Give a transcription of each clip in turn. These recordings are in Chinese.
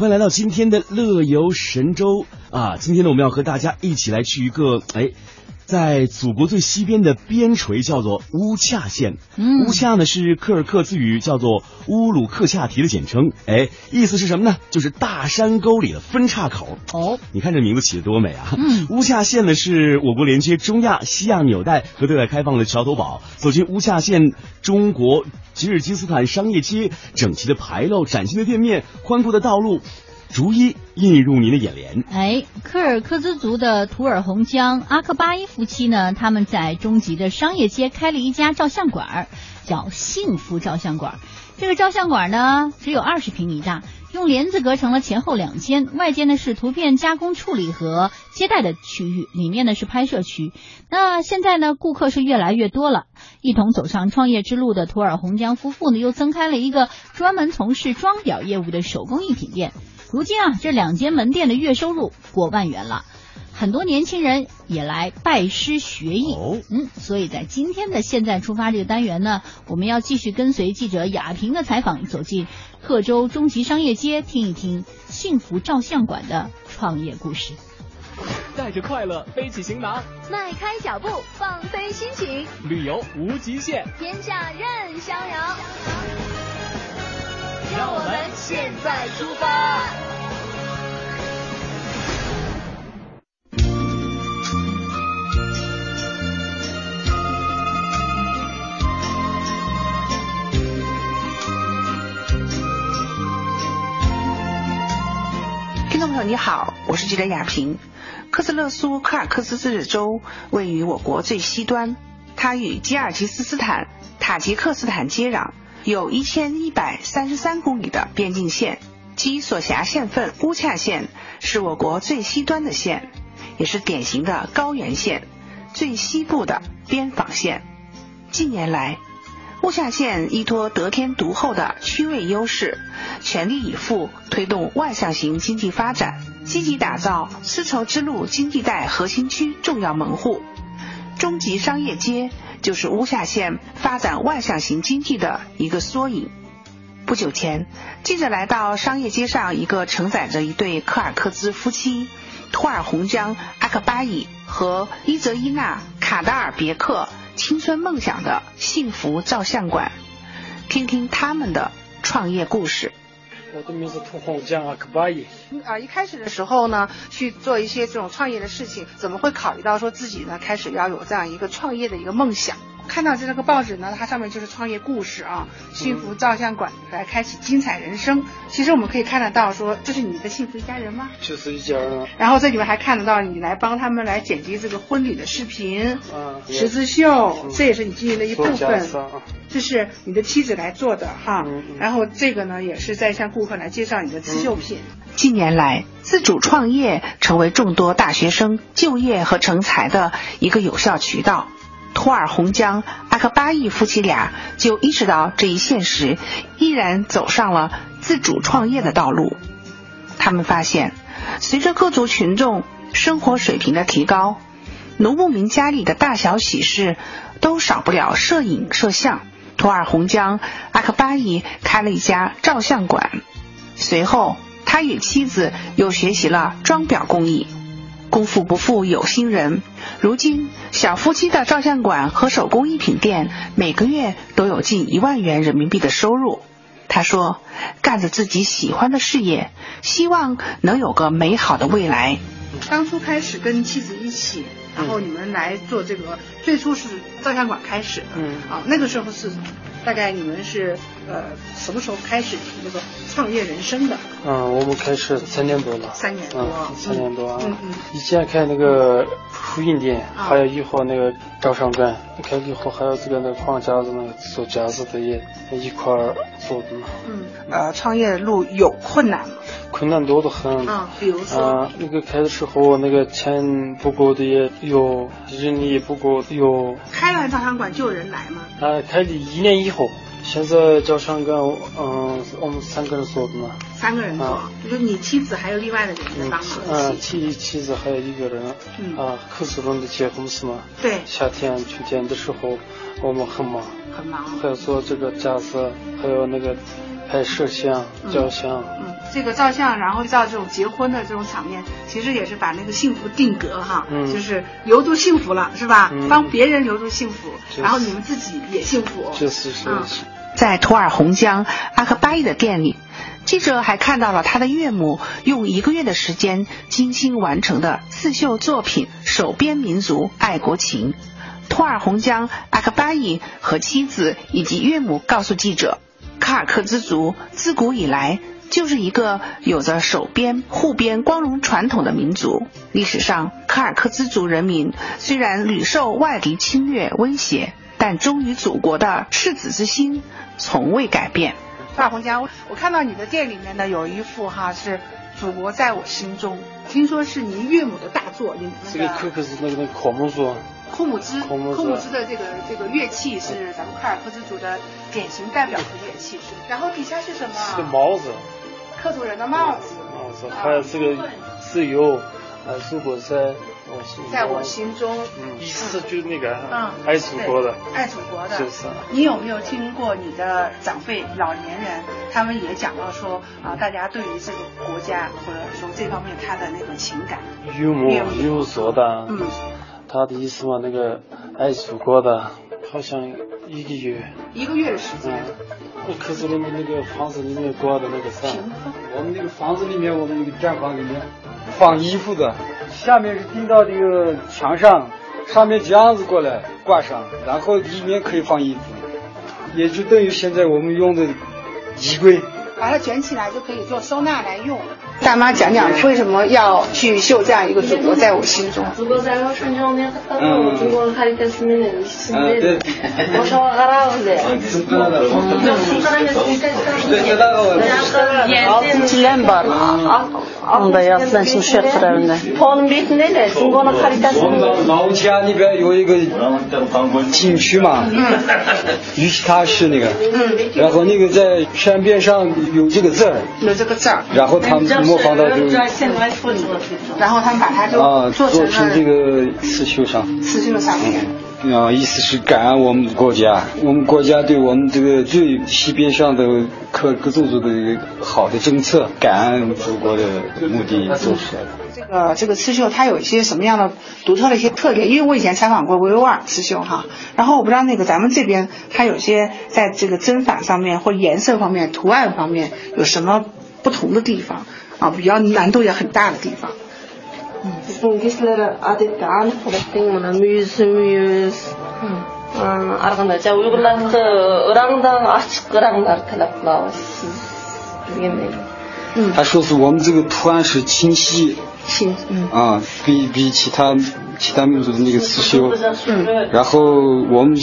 欢迎来到今天的乐游神州啊！今天呢，我们要和大家一起来去一个哎。在祖国最西边的边陲叫做乌恰县，嗯乌恰呢是柯尔克孜语叫做乌鲁克恰提的简称，哎，意思是什么呢？就是大山沟里的分岔口。哦，你看这名字起的多美啊！嗯乌恰县呢是我国连接中亚、西亚纽带和对外开放的桥头堡。走进乌恰县，中国吉尔吉斯斯坦商业街，整齐的牌楼、崭新的店面、宽阔的道路，逐一映入您的眼帘。哎，科尔克孜族的图尔洪江阿克巴伊夫妻呢，他们在中极的商业街开了一家照相馆，叫幸福照相馆。这个照相馆呢，只有二十平米大，用帘子隔成了前后两间，外间呢是图片加工处理和接待的区域，里面呢是拍摄区。那现在呢，顾客是越来越多了。一同走上创业之路的图尔洪江夫妇呢，又增开了一个专门从事装裱业务的手工艺品店。如今啊，这两间门店的月收入过万元了，很多年轻人也来拜师学艺。哦嗯，所以在今天的现在出发这个单元呢，我们要继续跟随记者雅萍的采访，走进贺州中级商业街，听一听幸福照相馆的创业故事。带着快乐背起行囊，迈开脚步，放飞心情，旅游无极限。天下任逍遥。让我们现在出发。听众朋友你好，我是记者雅萍。科斯勒苏科尔克孜自治州位于我国最西端，它与吉尔吉斯斯坦、塔吉克斯坦接壤，有一千一百三十三公里的边境线。其所辖县份乌恰县是我国最西端的县，也是典型的高原县，最西部的边防县。近年来，乌恰县依托得天独厚的区位优势，全力以赴推动外向型经济发展，积极打造丝绸之路经济带核心区重要门户。中极商业街就是乌夏县发展外向型经济的一个缩影。不久前，记者来到商业街上一个承载着一对科尔克孜夫妻托尔洪江阿克巴伊和伊泽伊娜卡达尔别克青春梦想的幸福照相馆，听听他们的创业故事。我的名字土黄江阿克巴伊。啊，一开始的时候呢，去做一些这种创业的事情，怎么会考虑到说自己呢开始要有这样一个创业的一个梦想？看到这个报纸呢，它上面就是创业故事啊，幸福照相馆来开启精彩人生。其实我们可以看得到说，这是你的幸福一家人吗？就是一家人。然后这里面还看得到你来帮他们来剪辑这个婚礼的视频，嗯，十字绣，这也是你经营的一部分。这是你的妻子来做的哈，嗯嗯然后这个呢也是在向顾客来介绍你的刺绣品。近年来，自主创业成为众多大学生就业和成才的一个有效渠道。图尔洪江阿克巴伊夫妻俩就意识到这一现实，毅然走上了自主创业的道路。他们发现，随着各族群众生活水平的提高，农牧民家里的大小喜事都少不了摄影摄像。图尔洪江阿克巴伊开了一家照相馆，随后他与妻子又学习了装裱工艺。功夫不负有心人，如今小夫妻的照相馆和手工艺品店每个月都有近一万元人民币的收入。他说：“干着自己喜欢的事业，希望能有个美好的未来。”当初开始跟妻子一起，然后你们来做这个，最初是照相馆开始的，嗯啊，那个时候是大概你们是呃什么时候开始那个创业人生的？嗯，我们开始三年多了。三年多嗯，三年多啊。嗯嗯以前开那个复印店，啊还有以后那个招商馆，开了以后还有这个那个框架子那个做架子的也一块儿做的嘛。嗯，呃，创业路有困难吗？困难多得很。啊，比如说，啊，那个开的时候那个钱不够的也有，人力也不够的有。开完照相馆就有人来吗？啊，开了一年以后，现在照相馆，嗯，我们三个人做的嘛。三个人做啊，就是你妻子还有另外的人在嗯帮忙嗯。妻妻子还有一个人。嗯啊，可是我们的结婚是嘛？对，夏天、秋天的时候，我们很忙，很忙。还要做这个架子，还有那个拍摄像、嗯照相。嗯，这个照相，然后照这种结婚的这种场面，其实也是把那个幸福定格哈，嗯就是留住幸福了，是吧？嗯帮别人留住幸福，就是然后你们自己也幸福。就是是嗯是。在图尔洪江阿克巴伊的店里，记者还看到了他的岳母用一个月的时间精心完成的刺绣作品《手编民族爱国情》。图尔洪江阿克巴伊和妻子以及岳母告诉记者，卡尔克孜族自古以来就是一个有着手编、护编光荣传统的民族。历史上，卡尔克孜族人民虽然屡受外敌侵略威胁，但忠于祖国的赤子之心从未改变。大红江，我看到你的店里面呢有一幅哈是“祖国在我心中”，听说是您岳母的大作，您这个可可是那个那个孔木树，库姆兹，库姆兹库姆兹的这个这个乐器是咱们卡尔克孜族的典型代表的乐器，是。然后底下是什么？是个帽子，克族人的帽子。帽子，还有这个自由，呃，如果在在我心中，嗯，意思就是那个，嗯，爱祖国的，爱祖国的，就是。你有没有听过你的长辈、老年人，他们也讲到说啊，大家对于这个国家或者说这方面他的那种情感，岳母岳母岳母说的，嗯，他的意思嘛，那个爱祖国的，好像一个月，一个月的时嗯。间，，那可是人们那个房子里面挂的那个啥，我们那个房子里面，我们那个站房里面放衣服的，下面是钉到这个墙上，上面这样子过来挂上，然后里面可以放衣服，也就等于现在我们用的衣柜。把它卷起来就可以做收纳来用。大妈讲讲为什么要去秀这样一个祖国在我心中？祖国在我心中有这个字然后他们模仿到就然后他们把它就啊做成做成这个刺绣上。刺绣上面。啊，意思是感恩我们的国家，我们国家对我们这个最西边上的各各种族的一个好的政策，感恩祖国的目的做出来的。这个这个刺绣它有一些什么样的独特的一些特点？因为我以前采访过维吾尔刺绣哈，然后我不知道那个咱们这边它有些在这个针法上面或颜色方面、图案方面有什么不同的地方啊比较难度也很大的地方。嗯。他说是我们这个图案是清晰。清啊比比其他其他民族的那个刺绣然后我们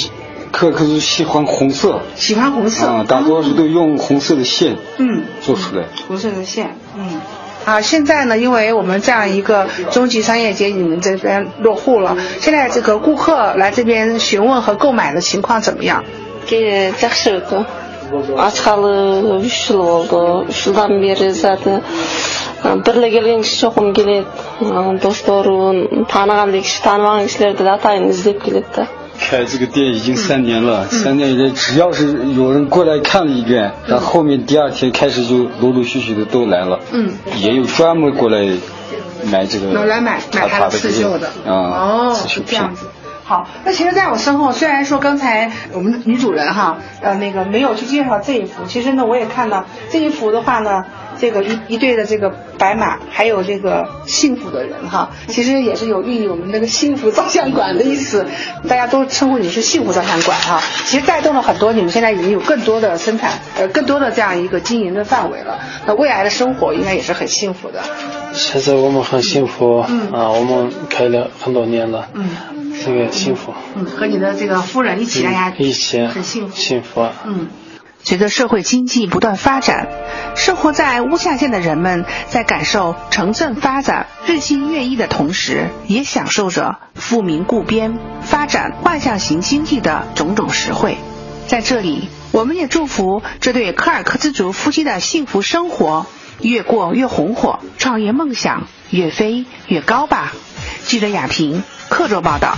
客可是喜欢红色，喜欢红色，啊，大多数都用红色的线，嗯，做出来。红色的线，嗯，啊，现在呢，因为我们这样一个中级商业街，你们这边落户了，现在这个顾客来这边询问和购买的情况怎么样？给，暂，啊，了多，个，开这个店已经三年了，三年以来，只要是有人过来看了一遍，然后后面第二天开始就陆陆续续的都来了，嗯，也有专门过来买这个，来买买他的刺绣的啊，哦，这样。子。好，那其实在我身后，虽然说刚才我们女主人哈，呃，那个没有去介绍这一幅，其实呢，我也看到这一幅的话呢，这个一一对的这个白马，还有这个幸福的人哈，其实也是有寓意我们那个幸福照相馆的意思，大家都称呼你是幸福照相馆哈，其实带动了很多，你们现在已经有更多的生产，呃，更多的这样一个经营的范围了，那未来的生活应该也是很幸福的。现在我们很幸福、嗯啊，我们开了很多年了，嗯这个幸福，嗯，和你的这个夫人一起，大家一起很幸福。幸福啊。嗯，随着社会经济不断发展，生活在乌夏县的人们在感受城镇发展日新月异的同时，也享受着富民固边、发展万象型经济的种种实惠。在这里，我们也祝福这对科尔克孜族夫妻的幸福生活越过越红火，创业梦想越飞越高吧。记者亚平，客座报道。